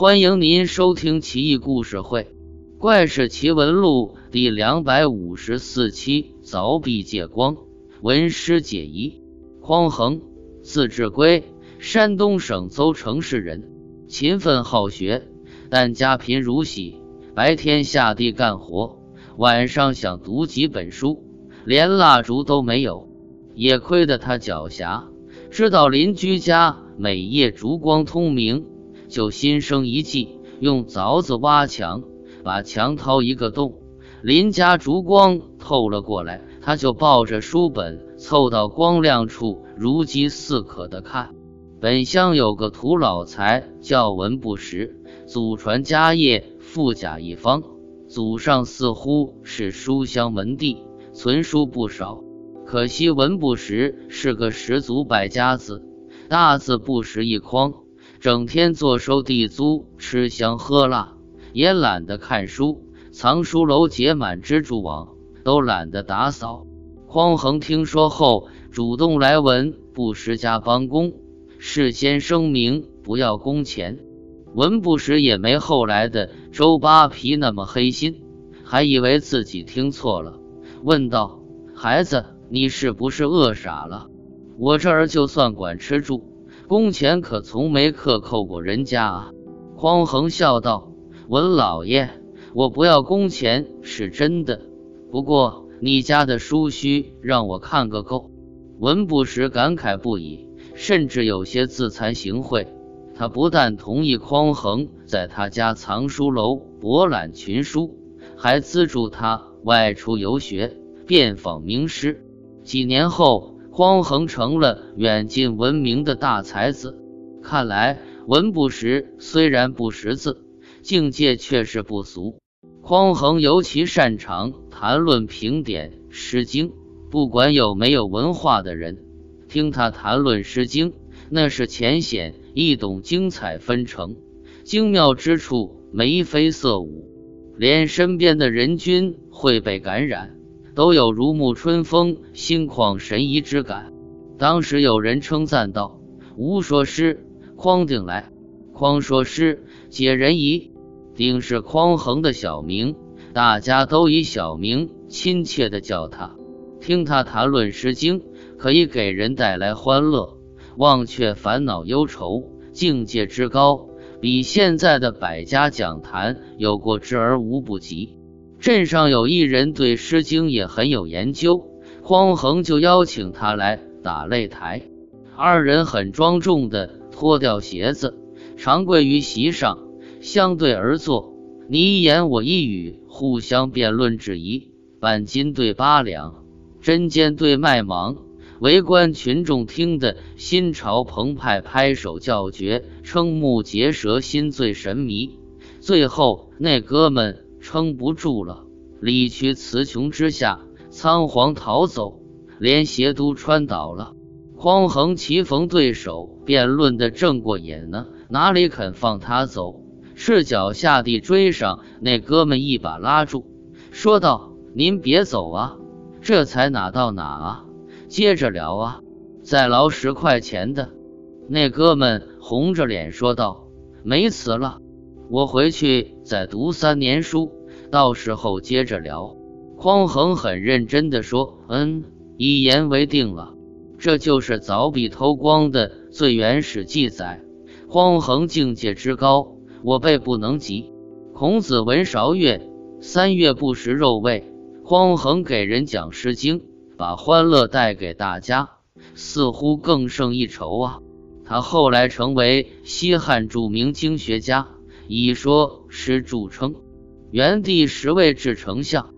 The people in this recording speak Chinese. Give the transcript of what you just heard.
欢迎您收听《奇异故事会·怪事奇闻录》第两百五十四期。凿壁借光，文师解疑。匡衡，字志圭，山东省邹城市人，勤奋好学，但家贫如洗，白天下地干活，晚上想读几本书，连蜡烛都没有。也亏得他狡黠，知道邻居家每夜烛光通明，就心生一计，用凿子挖墙，把墙掏一个洞。邻家烛光透了过来，他就抱着书本凑到光亮处，如饥似渴的看。本乡有个土老财叫文不识，祖传家业富甲一方，祖上似乎是书香门第，存书不少。可惜文不识是个十足败家子，大字不识一筐，整天坐收地租，吃香喝辣，也懒得看书。藏书楼结满蜘蛛网，都懒得打扫。匡衡听说后，主动来文不识家帮工，事先声明不要工钱。文不识也没后来的周扒皮那么黑心，还以为自己听错了，问道：“孩子，你是不是饿傻了？我这儿就算管吃住，工钱可从没克扣过人家啊。”匡衡笑道：“文老爷。”我不要工钱是真的，不过你家的书须让我看个够。文不识感慨不已，甚至有些自惭形秽。他不但同意匡衡在他家藏书楼博览群书，还资助他外出游学，遍访名师。几年后，匡衡成了远近闻名的大才子。看来文不识虽然不识字。境界却是不俗。匡衡尤其擅长谈论评点《诗经》，不管有没有文化的人，听他谈论《诗经》，那是浅显易懂、精彩纷呈，精妙之处眉飞色舞，连身边的人均会被感染，都有如沐春风、心旷神怡之感。当时有人称赞道：“吾说诗，匡定来；匡说诗，解人疑。”定是匡衡的小名，大家都以小名亲切的叫他。听他谈论《诗经》，可以给人带来欢乐，忘却烦恼忧愁，境界之高，比现在的百家讲坛有过之而无不及。镇上有一人对《诗经》也很有研究，匡衡就邀请他来打擂台。二人很庄重的脱掉鞋子，长跪于席上。相对而坐，你一言我一语，互相辩论质疑。半斤对八两，针尖对麦芒，围观群众听得心潮澎湃，拍手叫绝，瞠目结舌，心醉神迷。最后那哥们撑不住了，理屈词穷之下，仓皇逃走，连鞋都穿倒了。匡衡棋逢对手，辩论的正过瘾呢，哪里肯放他走？赤脚下地追上那哥们，一把拉住，说道：“您别走啊，这才哪到哪啊？接着聊啊，再捞十块钱的。”那哥们红着脸说道：“没词了，我回去再读三年书，到时候接着聊。”匡衡很认真地说：“嗯，一言为定了。”这就是凿壁偷光的最原始记载。匡衡境界之高。我辈不能及。孔子闻韶乐，三月不食肉味。匡衡给人讲《诗经》，把欢乐带给大家，似乎更胜一筹啊！他后来成为西汉著名经学家，以说诗著称，元帝时位至丞相。